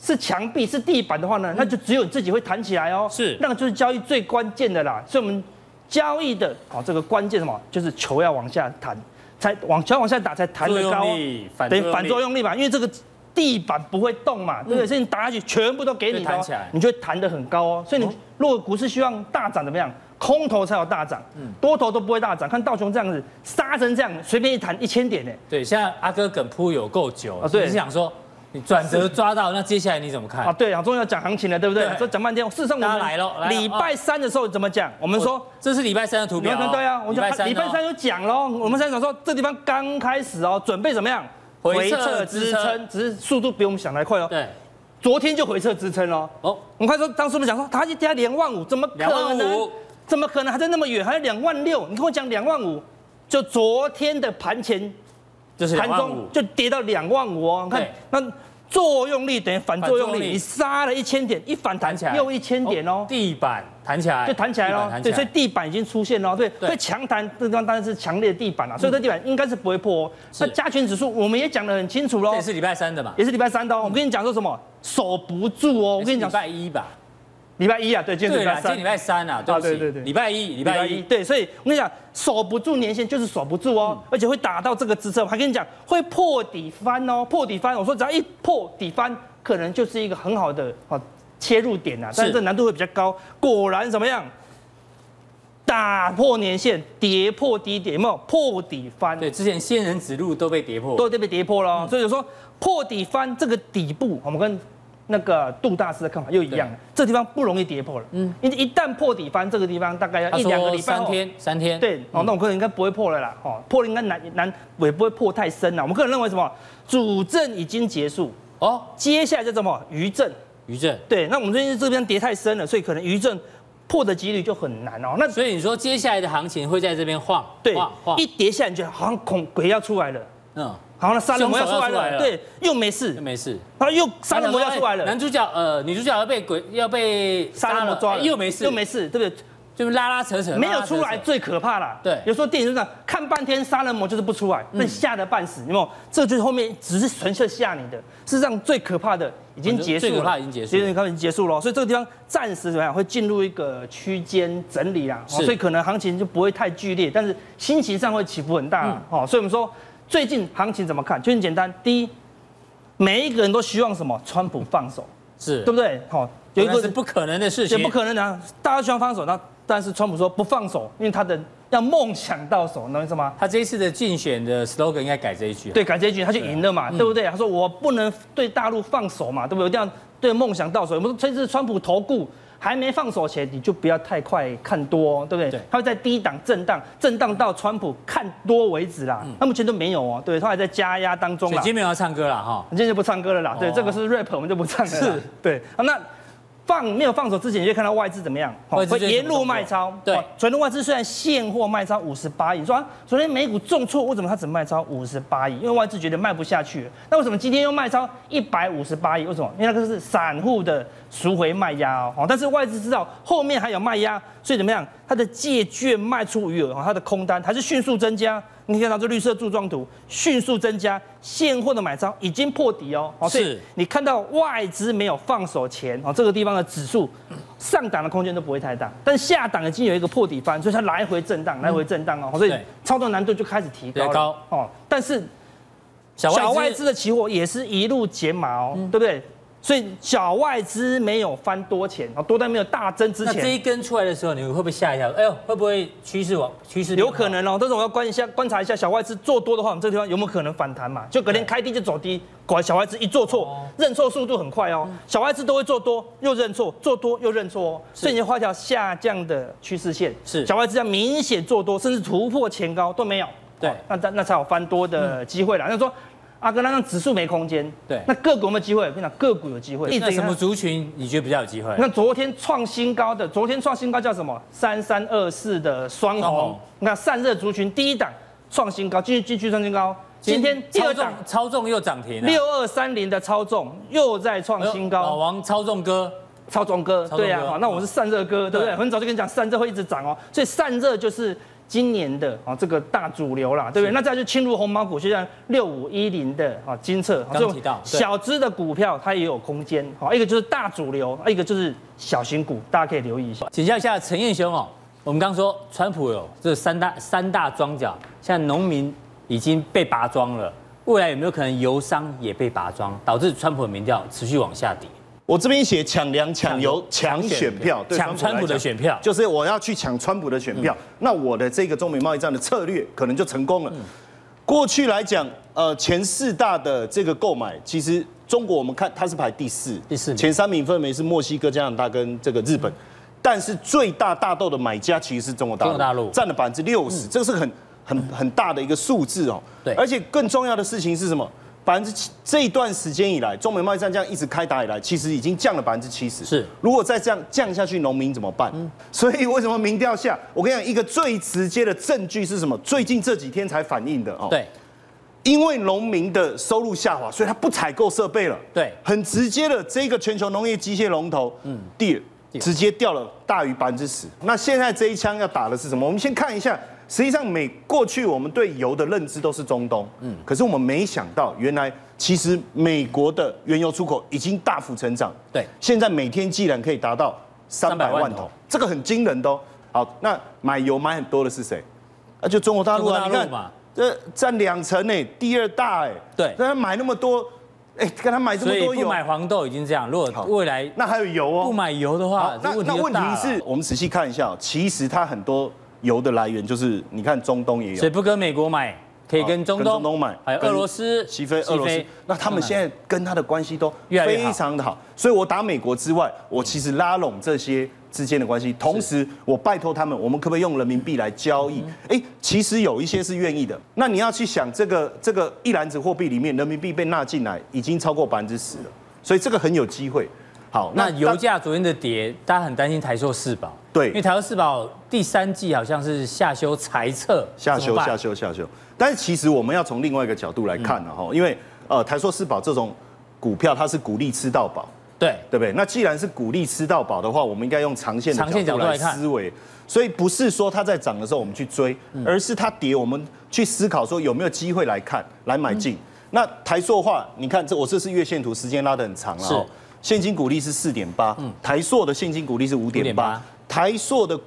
是墙壁是地板的话呢，那就只有你自己会弹起来哦。是，那个就是交易最关键的啦。所以我们交易的哦，这个关键什么？就是球要往下弹，才往球往下打才弹得高。等于反作用力嘛，因为这个地板不会动嘛，对不对？所以你打下去全部都给你弹起来，你就会弹得很高哦。所以你如果股市希望大涨怎么样？空头才有大涨，多头都不会大涨。看道琼这样子杀成这样，随便一弹一千点呢。对，现在阿哥梗铺有够久啊。对，你是想说。你转折抓到，那接下来你怎么看？啊，对啊，终于要讲行情了，对不对？说讲半天，事实上我们来了。礼拜三的时候怎么讲？我们说这是礼拜三的图表。对啊，我们礼拜三就讲喽。我们现在讲说这地方刚开始哦，准备怎么样？回撤支撑，只是速度比我们想来快哦。对，昨天就回撤支撑喽。哦，我们快说，当时我们讲说它一跌两万五，怎么可能？怎么可能还在那么远？还有两万六？你跟我讲两万五，就昨天的盘前。就是盘中就跌到两万五哦，看那作用力等于反作用力，你杀了一千点，一反弹起来。又一千点哦，地板弹起来。就弹起来了，对，所以地板已经出现了，对，所以强弹这地方当然是强烈的地板了，所以这地板应该是不会破哦。那加权指数我们也讲得很清楚喽，也是礼拜三的嘛，也是礼拜三的哦。我跟你讲说什么，守不住哦，我跟你讲礼拜一吧。礼拜一啊，对，今天礼拜三，礼拜三啊，对对对，礼拜一，礼拜一，对，所以我跟你讲，守不住年线就是守不住哦，而且会打到这个支撑，我还跟你讲会破底翻哦，破底翻，我说只要一破底翻，可能就是一个很好的啊切入点啊，但是这难度会比较高。果然怎么样？打破年线，跌破低点，有没有破底翻？对，之前仙人指路都被跌破，都都被跌破了，所以就说破底翻这个底部，我们跟。那个杜大师的看法又一样，这地方不容易跌破了。嗯，因为一旦破底翻，这个地方大概要一两个礼拜。三天，三天。对，哦，那我个人应该不会破了啦。哦，破了应该难难，也不会破太深了。我们个人认为什么？主震已经结束。哦，接下来就什么？余震。余震。对，那我们最近这边跌太深了，所以可能余震破的几率就很难哦。那所以你说接下来的行情会在这边晃？对，一跌下来就好像恐鬼要出来了。嗯。好，那杀人魔要出来了，对，又没事，又没事，然后又杀人魔要出来了，男主角呃，女主角要被鬼要被杀人魔抓了，又没事，又没事，对不对？就是拉拉扯扯，没有出来最可怕了。对，有时候电影就这样，看半天杀人魔就是不出来，被吓得半死，有没有？这就是后面只是纯粹吓你的，事实上最可怕的已经结束了，最可怕已经结束，已经结束了，所以这个地方暂时怎么样？会进入一个区间整理啦，所以可能行情就不会太剧烈，但是心情上会起伏很大哦，所以我们说。最近行情怎么看？就很简单。第一，每一个人都希望什么？川普放手，是对不对？好，有一个是不可能的事情，也不可能的。大家希望放手，那但是川普说不放手，因为他的要梦想到手，能懂意思吗？他这一次的竞选的 slogan 应该改这一句。对，改这一句，他就赢了嘛，对，对不对？他说我不能对大陆放手嘛，对不对？这样对梦想到手。我们说这次川普投顾。还没放手前，你就不要太快看多，对不对？对，它会在低档震荡，震荡到川普看多为止啦。那、嗯、目前都没有哦，对，它还在加压当中啦。今天没有要唱歌了哈，今天就不唱歌了啦。对，这个是 rap，我们就不唱了。是，对。好，那。放没有放手之前，你就看到外资怎么样？会沿路卖超。对，昨天外资虽然现货卖超五十八亿，说昨天美股重挫，为什么它只卖超五十八亿？因为外资觉得卖不下去。那为什么今天又卖超一百五十八亿？为什么？因为那个是散户的赎回卖压哦。但是外资知道后面还有卖压，所以怎么样？它的借券卖出余额，它的空单还是迅速增加。你可以看到这绿色柱状图迅速增加，现货的买超已经破底哦。是，你看到外资没有放手前哦，这个地方的指数上档的空间都不会太大，但下档已经有一个破底翻，所以它来回震荡，来回震荡哦，所以操作难度就开始提高了哦。但是小外资的期货也是一路减码哦，对不对？所以小外资没有翻多钱，啊，多单没有大增之前，那这一根出来的时候，你会不会吓一跳？哎呦，会不会趋势往趋势？有可能哦，但是我要观一下观察一下小外资做多的话，我们这个地方有没有可能反弹嘛？就隔天开低就走低，果然小外资一做错，认错速度很快哦。小外资都会做多又认错，做多又认错哦，所以你画一条下降的趋势线。是小外资要明显做多，甚至突破前高都没有。对，那那那才有翻多的机会了。那说。阿哥，那让指数没空间，对，那个股有没有机会？我跟你讲，个股有机会。那什么族群你觉得比较有机会？那昨天创新高的，昨天创新高叫什么？三三二四的双红。那散热族群第一档创新高，继续继续创新高。今天第二档超重又涨停。六二三零的超重又在创新高。老王超重哥，超重哥，对呀，好，那我们是散热哥，对不对？很早就跟你讲，散热会一直涨哦，所以散热就是。今年的啊，这个大主流啦，对不对？那再就侵入红毛股，就像六五一零的啊，金策，刚提到小资的股票，它也有空间。好，一个就是大主流，一个就是小型股，大家可以留意一下。请教一下陈彦兄哦，我们刚说川普有这三大三大庄脚，现在农民已经被拔庄了，未来有没有可能油商也被拔庄，导致川普的民调持续往下跌？我这边写抢粮、抢油、抢选票，抢川普的选票，就是我要去抢川普的选票。那我的这个中美贸易战的策略可能就成功了。过去来讲，呃，前四大的这个购买，其实中国我们看它是排第四，第四，前三名分别是墨西哥、加拿大跟这个日本。但是最大大豆的买家其实是中国大陆，占了百分之六十，这个是很很很大的一个数字哦。对，而且更重要的事情是什么？百分之七这一段时间以来，中美贸易战这样一直开打以来，其实已经降了百分之七十。是，如果再这样降下去，农民怎么办？嗯，所以为什么民调下？我跟你讲，一个最直接的证据是什么？最近这几天才反映的哦。对，因为农民的收入下滑，所以他不采购设备了。对，很直接的，这个全球农业机械龙头，嗯，第二，直接掉了大于百分之十。那现在这一枪要打的是什么？我们先看一下，实际上美过去我们对油的认知都是中东，嗯，可是我们没想到，原来其实美国的原油出口已经大幅成长。对，现在每天既然可以达到三百万桶，这个很惊人的哦。好，那买油买很多的是谁？那就中国大陆啊，你看。这占两成呢，第二大哎。对，那他买那么多，哎，跟他买这么多油。不买黄豆已经这样，如果未来那还有油哦。不买油的话，那那问题是我们仔细看一下，其实它很多油的来源就是，你看中东也有。所以不跟美国买，可以跟中东、中东买，还有俄罗斯、西非、俄罗斯。那他们现在跟他的关系都非常的好，所以我打美国之外，我其实拉拢这些。之间的关系，同时我拜托他们，我们可不可以用人民币来交易？哎，其实有一些是愿意的。那你要去想，这个这个一篮子货币里面，人民币被纳进来已经超过百分之十了，所以这个很有机会。好，那油价昨天的跌，大家很担心台塑四宝。对，因为台塑四宝第三季好像是下修财测，下修下修下修。但是其实我们要从另外一个角度来看呢，哈，因为呃台塑四宝这种股票，它是鼓励吃到饱。对，对不对？那既然是鼓励吃到饱的话，我们应该用长线的角度来思维。所以不是说它在涨的时候我们去追，而是它跌，我们去思考说有没有机会来看来买进。那台塑的话，你看这我这是月线图，时间拉得很长了。是，现金股利是四点八，台塑的现金股利是五点八，台塑的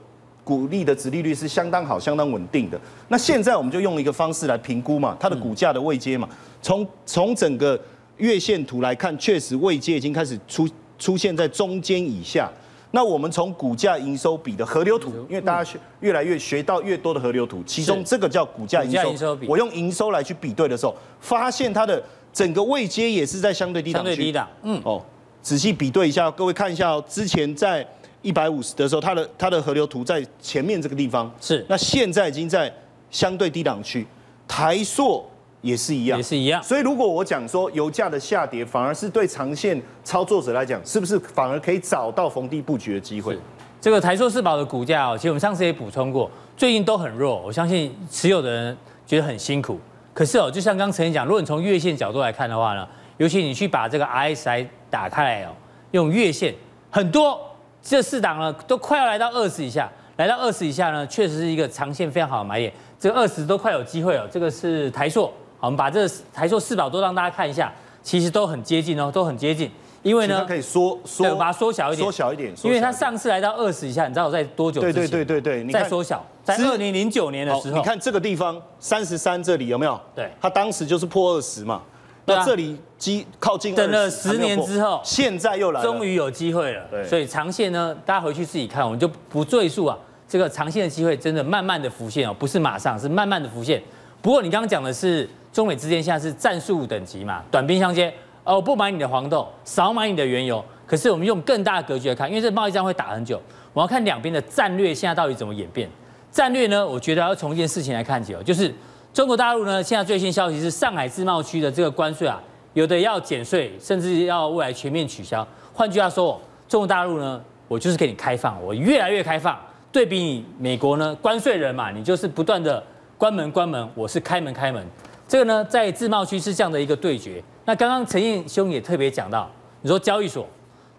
股利的殖利率是相当好、相当稳定的。那现在我们就用一个方式来评估嘛，它的股价的位阶嘛，从从整个。月线图来看，确实位阶已经开始出出现在中间以下。那我们从股价营收比的河流图，因为大家学越来越学到越多的河流图，其中这个叫股价营收。我用营收来去比对的时候，发现它的整个位阶也是在相对低档。相对低档，嗯，哦，仔细比对一下，各位看一下哦，之前在一百五十的时候，它的它的河流图在前面这个地方是，那现在已经在相对低档区，台塑。也是一样，也是一样。所以如果我讲说油价的下跌，反而是对长线操作者来讲，是不是反而可以找到逢低布局的机会？这个台塑四宝的股价哦，其实我们上次也补充过，最近都很弱。我相信持有的人觉得很辛苦。可是哦，就像刚刚陈讲，如果你从月线角度来看的话呢，尤其你去把这个 RSI 打开来哦，用月线，很多这四档呢都快要来到二十以下，来到二十以下呢，确实是一个长线非常好的买点。这个二十都快有机会哦。这个是台硕。好，我们把这个台硕四宝都让大家看一下，其实都很接近哦，都很接近。因为呢，它可以缩缩，我把它缩小一点，缩小一点。因为它上次来到二十以下，你知道我在多久之前？对对对对对，再缩小，在二零零九年的时候，你看这个地方三十三这里有没有？对，它当时就是破二十嘛。那这里机靠近等了十年之后，现在又来了，终于有机会了。所以长线呢，大家回去自己看，我们就不赘述啊。这个长线的机会真的慢慢的浮现哦，不是马上，是慢慢的浮现。不过你刚刚讲的是。中美之间现在是战术等级嘛，短兵相接。哦，我不买你的黄豆，少买你的原油。可是我们用更大的格局来看，因为这贸易战会打很久，我要看两边的战略现在到底怎么演变。战略呢，我觉得要从一件事情来看起哦，就是中国大陆呢，现在最新消息是上海自贸区的这个关税啊，有的要减税，甚至要未来全面取消。换句话说，中国大陆呢，我就是给你开放，我越来越开放。对比你美国呢，关税人嘛，你就是不断的关门关门，我是开门开门。这个呢，在自贸区是这样的一个对决。那刚刚陈彦兄也特别讲到，你说交易所，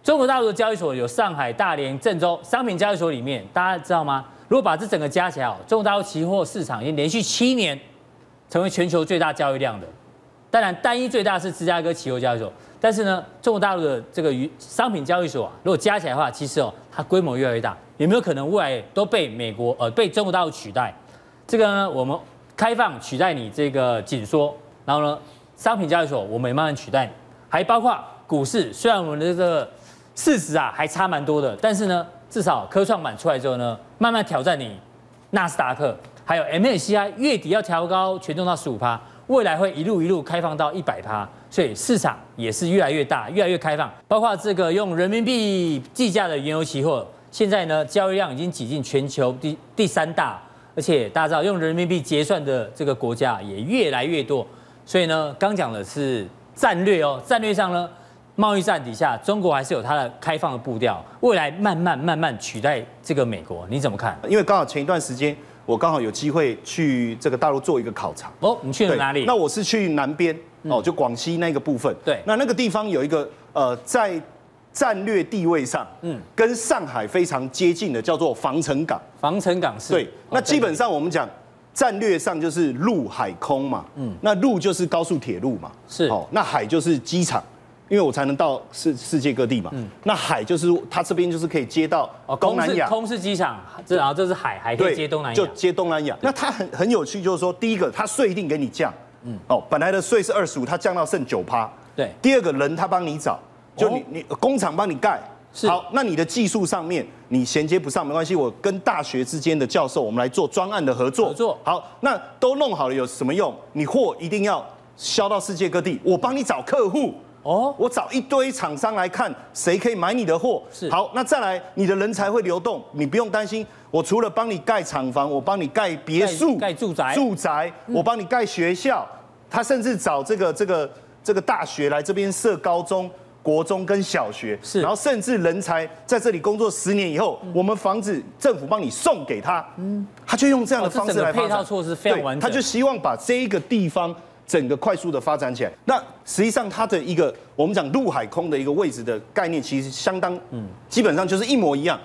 中国大陆的交易所有上海、大连、郑州商品交易所里面，大家知道吗？如果把这整个加起来，中国大陆期货市场已经连续七年成为全球最大交易量的。当然，单一最大是芝加哥期货交易所，但是呢，中国大陆的这个商品交易所啊，如果加起来的话，其实哦，它规模越来越大，有没有可能未来都被美国呃被中国大陆取代？这个呢，我们。开放取代你这个紧缩，然后呢，商品交易所我们也慢慢取代你，还包括股市，虽然我们的这个市值啊还差蛮多的，但是呢，至少科创板出来之后呢，慢慢挑战你纳斯达克，还有 MSCI 月底要调高权重到十五趴，未来会一路一路开放到一百趴，所以市场也是越来越大，越来越开放，包括这个用人民币计价的原油期货，现在呢交易量已经挤进全球第第三大。而且大家知道，用人民币结算的这个国家也越来越多，所以呢，刚讲的是战略哦，战略上呢，贸易战底下，中国还是有它的开放的步调，未来慢慢慢慢取代这个美国，你怎么看？因为刚好前一段时间我刚好有机会去这个大陆做一个考察。哦，你去了哪里？那我是去南边哦，就广西那个部分。对，那那个地方有一个呃，在战略地位上，嗯，跟上海非常接近的，叫做防城港。防城港是。对，那基本上我们讲战略上就是陆海空嘛，嗯，那陆就是高速铁路嘛，是。哦，那海就是机场。因为我才能到世世界各地嘛，嗯，那海就是它这边就是可以接到东南亚，空是机场，这然后这是海，还可以接东南亚，就接东南亚。那它很很有趣，就是说，第一个，它税一定给你降，嗯，哦，本来的税是二十五，它降到剩九趴，对。第二个人他帮你找，就你你工厂帮你盖，好，那你的技术上面你衔接不上没关系，我跟大学之间的教授我们来做专案的合作，合作，好，那都弄好了有什么用？你货一定要销到世界各地，我帮你找客户。哦，我找一堆厂商来看谁可以买你的货。是，好，那再来你的人才会流动，你不用担心。我除了帮你盖厂房，我帮你盖别墅、盖住宅、住宅，我帮你盖学校。他甚至找这个这个这个大学来这边设高中、国中跟小学。是，然后甚至人才在这里工作十年以后，我们房子政府帮你送给他。嗯，他就用这样的方式来配套措施非常完整。他就希望把这一个地方。整个快速的发展起来，那实际上它的一个我们讲陆海空的一个位置的概念，其实相当，嗯，基本上就是一模一样。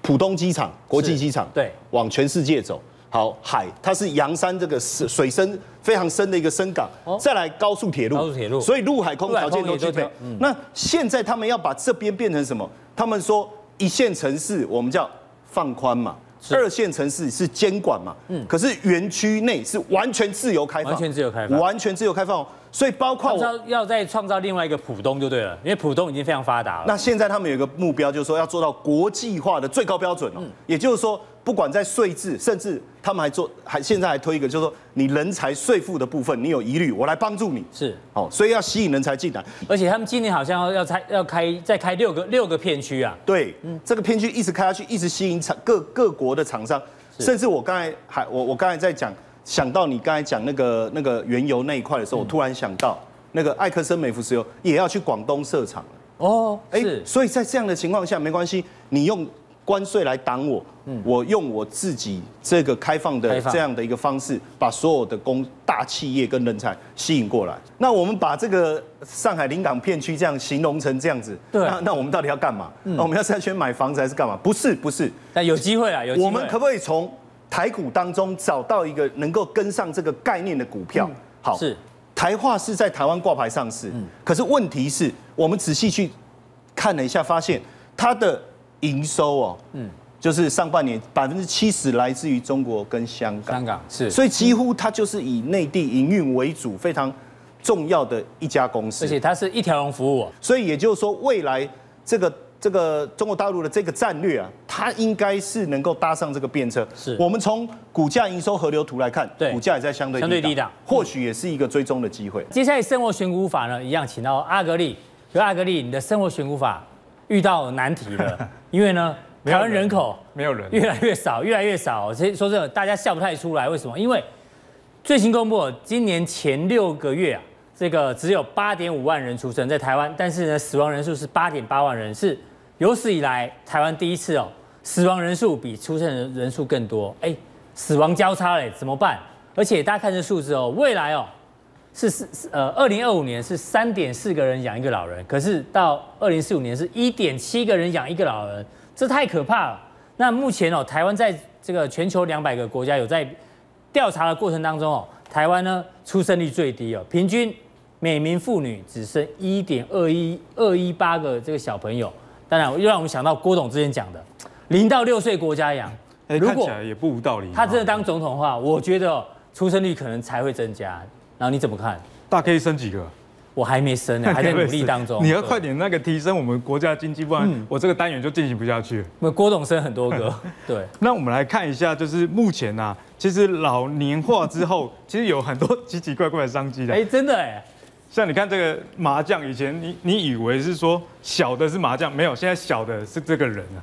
浦东机场国际机场，对，往全世界走。好，海它是洋山这个水水深非常深的一个深港，再来高速铁路，高速铁路，所以陆海空条件都具备。那现在他们要把这边变成什么？他们说一线城市我们叫放宽嘛。二线城市是监管嘛，嗯，可是园区内是完全自由开放，完全自由开放，完全自由开放，所以包括要要再创造另外一个浦东就对了，因为浦东已经非常发达了。那现在他们有一个目标，就是说要做到国际化的最高标准哦，也就是说。不管在税制，甚至他们还做，还现在还推一个，就是说你人才税负的部分，你有疑虑，我来帮助你。是，哦，所以要吸引人才进来。而且他们今年好像要要开要开再开六个六个片区啊。对，嗯，这个片区一直开下去，一直吸引厂各各国的厂商。甚至我刚才还我我刚才在讲，想到你刚才讲那个那个原油那一块的时候，我突然想到那个艾克森美孚石油也要去广东设厂了。哦，哎，所以在这样的情况下，没关系，你用。关税来挡我，我用我自己这个开放的这样的一个方式，把所有的工大企业跟人才吸引过来。那我们把这个上海临港片区这样形容成这样子，对，那那我们到底要干嘛？那我们要在这边买房子还是干嘛？不是，不是。但有机会啊，有机会。我们可不可以从台股当中找到一个能够跟上这个概念的股票？好，是。台化是在台湾挂牌上市，嗯。可是问题是我们仔细去看了一下，发现它的。营收哦，嗯，就是上半年百分之七十来自于中国跟香港，香港是，所以几乎它就是以内地营运为主，非常重要的一家公司，而且它是一条龙服务，所以也就是说，未来这个这个中国大陆的这个战略啊，它应该是能够搭上这个便车。是我们从股价营收河流图来看，对，股价也在相对相对低档，或许也是一个追踪的机会。接下来生活选股法呢，一样请到阿格力，就阿格力，你的生活选股法遇到难题了。因为呢，台湾人口没有人，越来越少，越来越少。其实说真的，大家笑不太出来，为什么？因为最新公布，今年前六个月啊，这个只有八点五万人出生在台湾，但是呢，死亡人数是八点八万人，是有史以来台湾第一次哦，死亡人数比出生人人数更多。哎，死亡交叉嘞，怎么办？而且大家看这数字哦，未来哦。是是呃，二零二五年是三点四个人养一个老人，可是到二零四五年是一点七个人养一个老人，这太可怕了。那目前哦，台湾在这个全球两百个国家有在调查的过程当中哦，台湾呢出生率最低哦，平均每名妇女只生一点二一二一八个这个小朋友。当然又让我们想到郭董之前讲的，零到六岁国家养，欸，看起来也不无道理。他真的当总统的话，我觉得出生率可能才会增加。然后你怎么看？大可以生几个？我还没生呢，还在努力当中。你要快点那个提升我们国家经济，不然我这个单元就进行不下去。那郭董生很多个，对。那我们来看一下，就是目前呐、啊，其实老年化之后，其实有很多奇奇怪怪的商机的。哎，真的哎。像你看这个麻将，以前你你以为是说小的是麻将，没有，现在小的是这个人啊。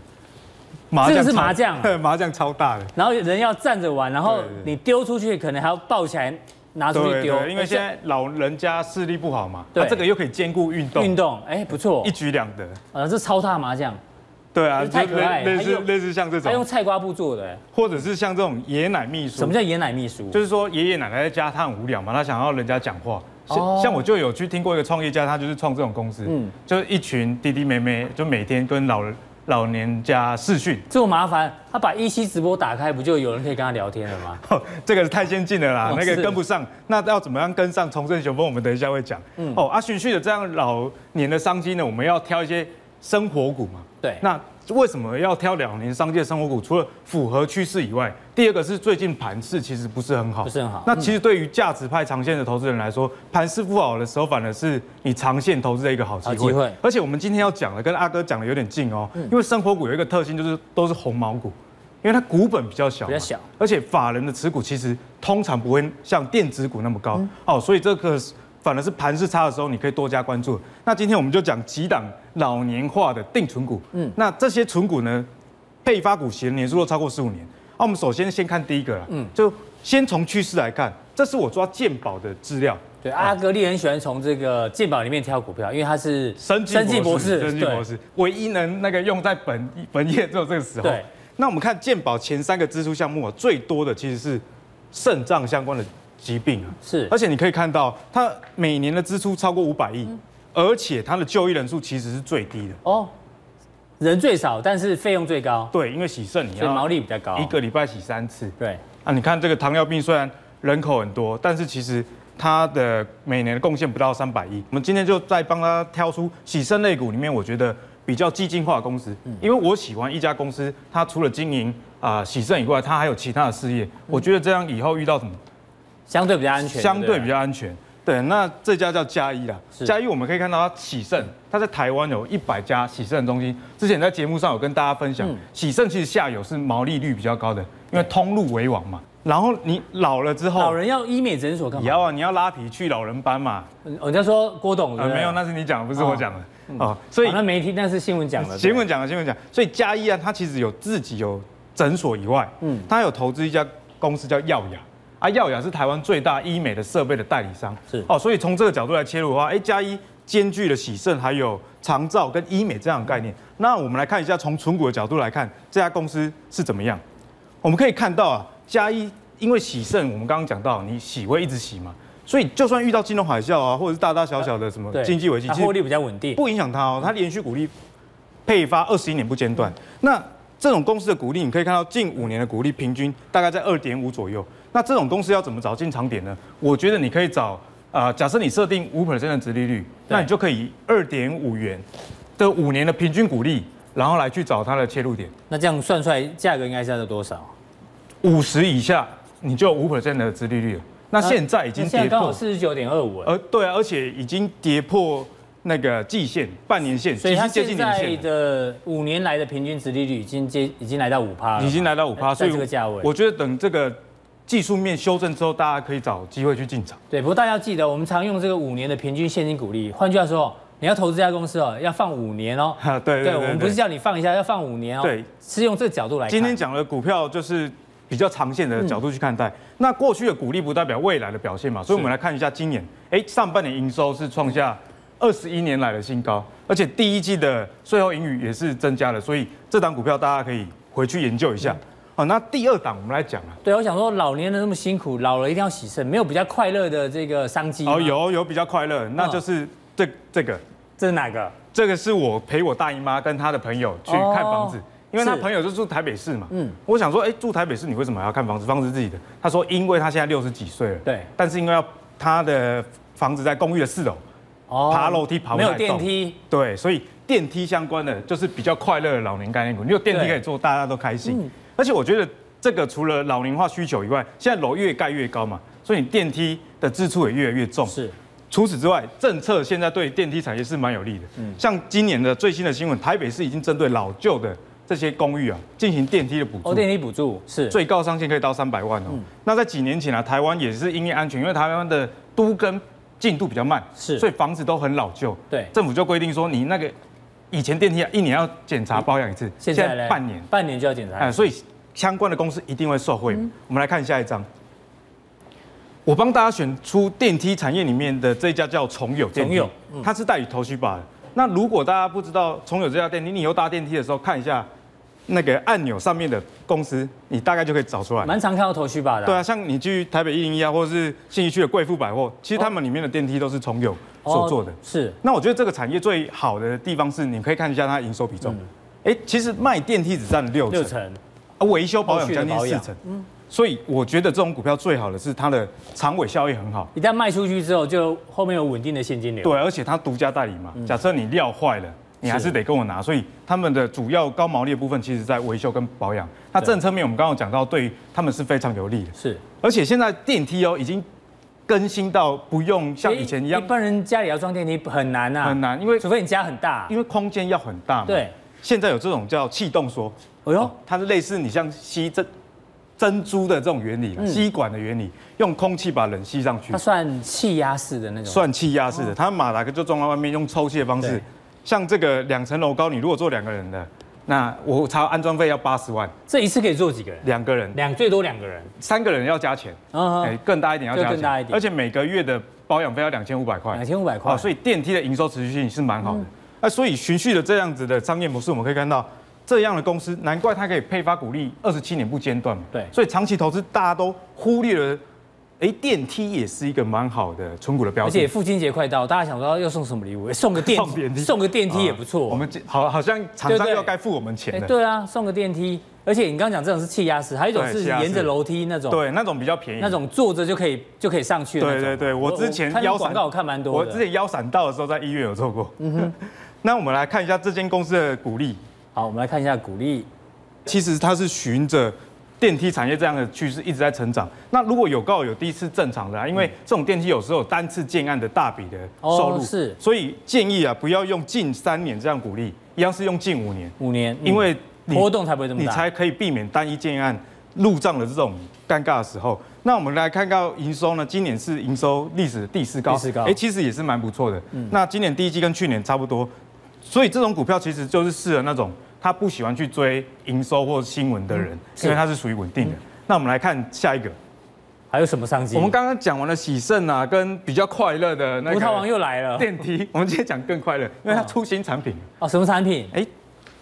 麻将是麻将，麻将超大的。然后人要站着玩，然后你丢出去，可能还要抱起来。拿出去丢，因为现在老人家视力不好嘛，对，这个又可以兼顾运动，运动，哎，不错，一举两得。啊，这超大麻将，对啊，太可爱，类似类似像这种，他用菜瓜布做的，或者是像这种爷奶秘书。什么叫爷奶秘书？就是说爷爷奶奶在家他很无聊嘛，他想要人家讲话。像像我就有去听过一个创业家，他就是创这种公司，嗯，就是一群弟弟妹妹，就每天跟老人。老年家视讯这么麻烦，他把一期直播打开，不就有人可以跟他聊天了吗？这个是太先进了啦，那个跟不上。那要怎么样跟上重振雄风？我们等一下会讲。嗯，哦，啊，循序的这样老年的商机呢，我们要挑一些生活股嘛。对，那。为什么要挑两年商界生活股？除了符合趋势以外，第二个是最近盘势其实不是很好，不是很好。那其实对于价值派长线的投资人来说，盘势不好的时候，反而是你长线投资的一个好机会。而且我们今天要讲的跟阿哥讲的有点近哦，因为生活股有一个特性，就是都是红毛股，因为它股本比较小，比较小，而且法人的持股其实通常不会像电子股那么高哦，所以这个。反而是盘势差的时候，你可以多加关注。那今天我们就讲几档老年化的定存股。嗯，那这些存股呢，配发股息的年数都超过十五年。那我们首先先看第一个啦，嗯，就先从趋势来看，这是我抓健保的资料。对，阿格力很喜欢从这个健保里面挑股票，因为它是生技博士，生技博士唯一能那个用在本本业只有这个时候。对，那我们看健保前三个支出项目啊，最多的其实是肾脏相关的。疾病啊，是，而且你可以看到，它每年的支出超过五百亿，而且它的就医人数其实是最低的。哦，人最少，但是费用最高。对，因为洗肾你要毛利比较高，一个礼拜洗三次。对，啊，你看这个糖尿病虽然人口很多，但是其实它的每年的贡献不到三百亿。我们今天就再帮他挑出洗肾类股里面，我觉得比较激进化的公司，因为我喜欢一家公司，它除了经营啊洗肾以外，它还有其他的事业，我觉得这样以后遇到什么？相对比较安全，相对比较安全。对，那这家叫嘉一啦，嘉一我们可以看到它喜盛，它在台湾有一百家喜盛中心。之前在节目上有跟大家分享，喜盛其实下游是毛利率比较高的，因为通路为王嘛。然后你老了之后，老人要医美诊所干嘛？要啊，你要拉皮去老人班嘛。人家说郭董，没有，那是你讲的，不是我讲的哦。所以那没听，那是新闻讲的。新闻讲的，新闻讲。所以嘉一啊，它其实有自己有诊所以外，嗯，它有投资一家公司叫耀雅。啊，耀雅是台湾最大医美的设备的代理商，是哦，所以从这个角度来切入的话，哎，加一兼具了喜盛、还有长照跟医美这样的概念。那我们来看一下，从存股的角度来看，这家公司是怎么样？我们可以看到啊，加一因为喜盛，我们刚刚讲到，你洗会一直洗嘛，所以就算遇到金融海啸啊，或者是大大小小的什么经济危机，获利比较稳定，不影响它哦，它连续股利配发二十一年不间断。那这种公司的股利，你可以看到近五年的股利平均大概在二点五左右。那这种公司要怎么找进场点呢？我觉得你可以找啊、呃，假设你设定五 percent 的殖利率，那你就可以二点五元的五年的平均股利，然后来去找它的切入点。那这样算出来价格应该是在多少？五十以下你就五 percent 的殖利率了。那现在已经跌破四十九点二五，呃，对啊，而且已经跌破那个季线、半年线，所以它现在的五年来的平均殖利率已经接已经来到五趴了，已经来到五趴，所以这个价位，我觉得等这个。技术面修正之后，大家可以找机会去进场。对，不过大家要记得，我们常用这个五年的平均现金股利。换句话说，你要投资这家公司哦，要放五年哦。对对，我们不是叫你放一下，要放五年哦。对，是用这个角度来。今天讲的股票就是比较长线的角度去看待。那过去的股利不代表未来的表现嘛？所以我们来看一下今年，哎，上半年营收是创下二十一年来的新高，而且第一季的税后盈余也是增加了。所以这档股票大家可以回去研究一下。好，那第二档我们来讲啊。对，我想说，老年人那么辛苦，老了一定要洗肾，没有比较快乐的这个商机。哦，有有比较快乐，那就是这这个。这是哪个？这个是我陪我大姨妈跟她的朋友去看房子，因为她朋友就住台北市嘛。嗯。我想说，哎，住台北市你为什么还要看房子？房子自己的。他说，因为他现在六十几岁了。对。但是因为要他的房子在公寓的四楼，哦，爬楼梯爬。没有电梯。对，所以电梯相关的就是比较快乐的老年概念股。你有电梯可以坐，大家都开心。而且我觉得这个除了老龄化需求以外，现在楼越盖越高嘛，所以你电梯的支出也越来越重。是。除此之外，政策现在对电梯产业是蛮有利的。嗯。像今年的最新的新闻，台北市已经针对老旧的这些公寓啊，进行电梯的补助。哦，电梯补助是。最高上限可以到三百万哦。嗯。那在几年前啊，台湾也是因为安全，因为台湾的都跟进度比较慢，是。所以房子都很老旧。对。政府就规定说，你那个。以前电梯啊，一年要检查保养一次，现在半年，半年就要检查。哎，所以相关的公司一定会受惠。我们来看下一张，我帮大家选出电梯产业里面的这一家叫重友重友，它是代理 Toshiba 的。那如果大家不知道重友这家电梯，你以后搭电梯的时候看一下那个按钮上面的公司，你大概就可以找出来。蛮常看到头绪吧的、啊。对啊，像你去台北一零一啊，或者是信义区的贵妇百货，其实他们里面的电梯都是从有所做的。哦、是。那我觉得这个产业最好的地方是，你可以看一下它营收比重。哎、嗯，其实卖电梯只占六成。六成。啊，维修保养将近四成。嗯。所以我觉得这种股票最好的是它的长尾效益很好，一旦卖出去之后，就后面有稳定的现金流。对，而且它独家代理嘛，假设你料坏了，你还是得跟我拿。所以他们的主要高毛利的部分，其实在维修跟保养。那政策面我们刚刚讲到，对他们是非常有利的。是，而且现在电梯哦已经更新到不用像以前一样，一般人家里要装电梯很难啊，很难，因为除非你家很大，因为空间要很大嘛。对，现在有这种叫气动说，哎呦，它是类似你像吸这。珍珠的这种原理，吸管的原理，用空气把冷吸上去。它算气压式的那种。算气压式的，它马达就装在外面，用抽气的方式。像这个两层楼高，你如果坐两个人的，那我查安装费要八十万。这一次可以坐几个人？两个人。两最多两个人。三个人要加钱。哎，更大一点要加钱。更大一点。而且每个月的保养费要两千五百块。两千五百块。所以电梯的营收持续性是蛮好的。那所以循序的这样子的商业模式，我们可以看到。这样的公司，难怪它可以配发股利二十七年不间断嘛。对，所以长期投资大家都忽略了，哎，电梯也是一个蛮好的存股的标的。而且父亲节快到，大家想说要送什么礼物？送个 电梯，送个电梯也不错。我们好好像厂商要该付我们钱的。对啊，送个电梯。而且你刚刚讲这种是气压式，还有一种是沿着楼梯那种。对，那种比较便宜。那种坐着就可以就可以上去。对对对，我之前腰闪到我看蛮多。我之前腰闪到的时候，在医院有做过。嗯哼。那我们来看一下这间公司的股利。好，我们来看一下股利。其实它是循着电梯产业这样的趋势一直在成长。那如果有高有低是正常的啊，因为这种电梯有时候有单次建案的大笔的收入，是，所以建议啊不要用近三年这样鼓励，一样是用近五年。五年，因为波动才不会这么大，你才可以避免单一建案入账的这种尴尬的时候。那我们来看到营收呢，今年是营收历史第四高，第四高，哎，其实也是蛮不错的。那今年第一季跟去年差不多，所以这种股票其实就是适合那种。他不喜欢去追营收或新闻的人，因为他是属于稳定的。那我们来看下一个，还有什么商机？我们刚刚讲完了喜盛啊，跟比较快乐的那个。葡萄王又来了。电梯，我们今天讲更快乐，因为它出新产品。哦，什么产品？哎，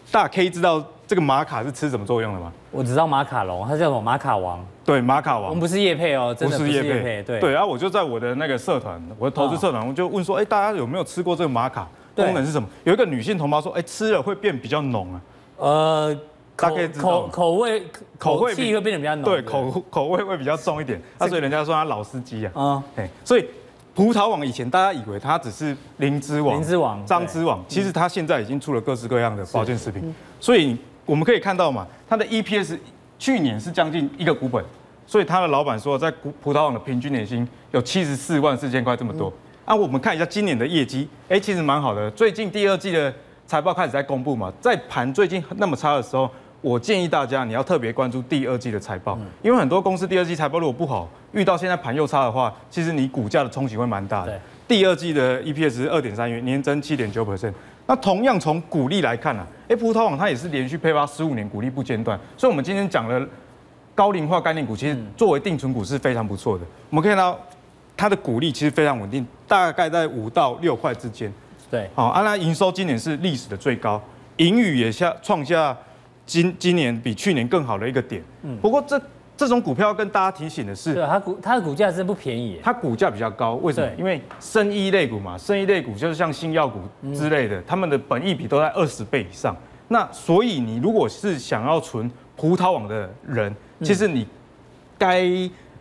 大 K 知道这个玛卡是吃什么作用的吗？我只知道马卡龙，它叫什么？玛卡王。对，玛卡王。我们不是叶配哦，真的不是叶配。对对，然后我就在我的那个社团，我的投资社团，我就问说，哎，大家有没有吃过这个玛卡？功能是什么？有一个女性同胞说，哎，吃了会变比较浓啊。呃，口口口味口味气会变得比较浓，对，口口味会比较重一点。那所以人家说他老司机啊，啊，哎，所以葡萄网以前大家以为它只是灵芝网、灵芝网、张芝网，其实它现在已经出了各式各样的保健食品。所以我们可以看到嘛，它的 EPS 去年是将近一个股本，所以他的老板说，在葡葡萄网的平均年薪有七十四万四千块这么多。那，我们看一下今年的业绩，哎，其实蛮好的。最近第二季的。财报开始在公布嘛，在盘最近那么差的时候，我建议大家你要特别关注第二季的财报，因为很多公司第二季财报如果不好，遇到现在盘又差的话，其实你股价的冲击会蛮大的。第二季的 EPS 是二点三元，年增七点九 percent。那同样从股利来看啊，哎，葡萄网它也是连续配发十五年股利不间断，所以我们今天讲的高龄化概念股，其实作为定存股是非常不错的。我们可以看到它的股利其实非常稳定，大概在五到六块之间。对，好，安拉营收今年是历史的最高，盈余也下创下今今年比去年更好的一个点。嗯，不过这这种股票要跟大家提醒的是，对，它股它的股价真不便宜，它股价比较高，为什么？因为生医类股嘛，生医类股就是像新药股之类的，他们的本益比都在二十倍以上。那所以你如果是想要存葡萄网的人，其实你该。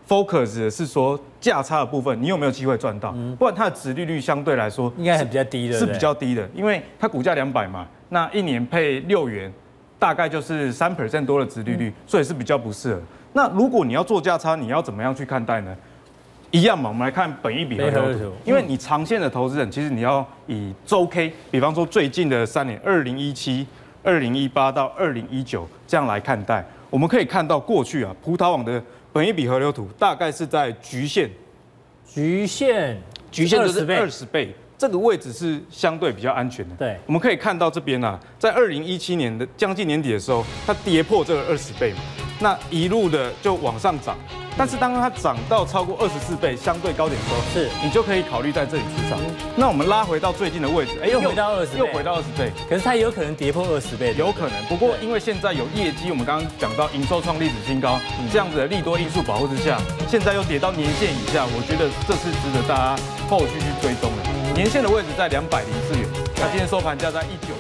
Focus 的是说价差的部分，你有没有机会赚到？不然它的值利率相对来说应该是比较低的，是比较低的，因为它股价两百嘛，那一年配六元，大概就是三 percent 多的值利率，所以是比较不适合。那如果你要做价差，你要怎么样去看待呢？一样嘛，我们来看本一比和流图，因为你长线的投资人，其实你要以周 K，比方说最近的三年，二零一七、二零一八到二零一九这样来看待，我们可以看到过去啊，葡萄网的。本一笔河流图大概是在局限，局限，局限就是二十倍，这个位置是相对比较安全的。对，我们可以看到这边啊，在二零一七年的将近年底的时候，它跌破这个二十倍嘛，那一路的就往上涨，但是当它涨到超过二十四倍，相对高点的时候，是你就可以考虑在这里出场。那我们拉回到最近的位置，哎，又回到二十，又回到二十倍，可是它也有可能跌破二十倍，有可能。不过因为现在有业绩，我们刚刚讲到营收创历史新高，这样子的利多因素保护之下，现在又跌到年线以下，我觉得这是值得大家后续去追踪的。年线的位置在两百零四元，那今天收盘价在一九。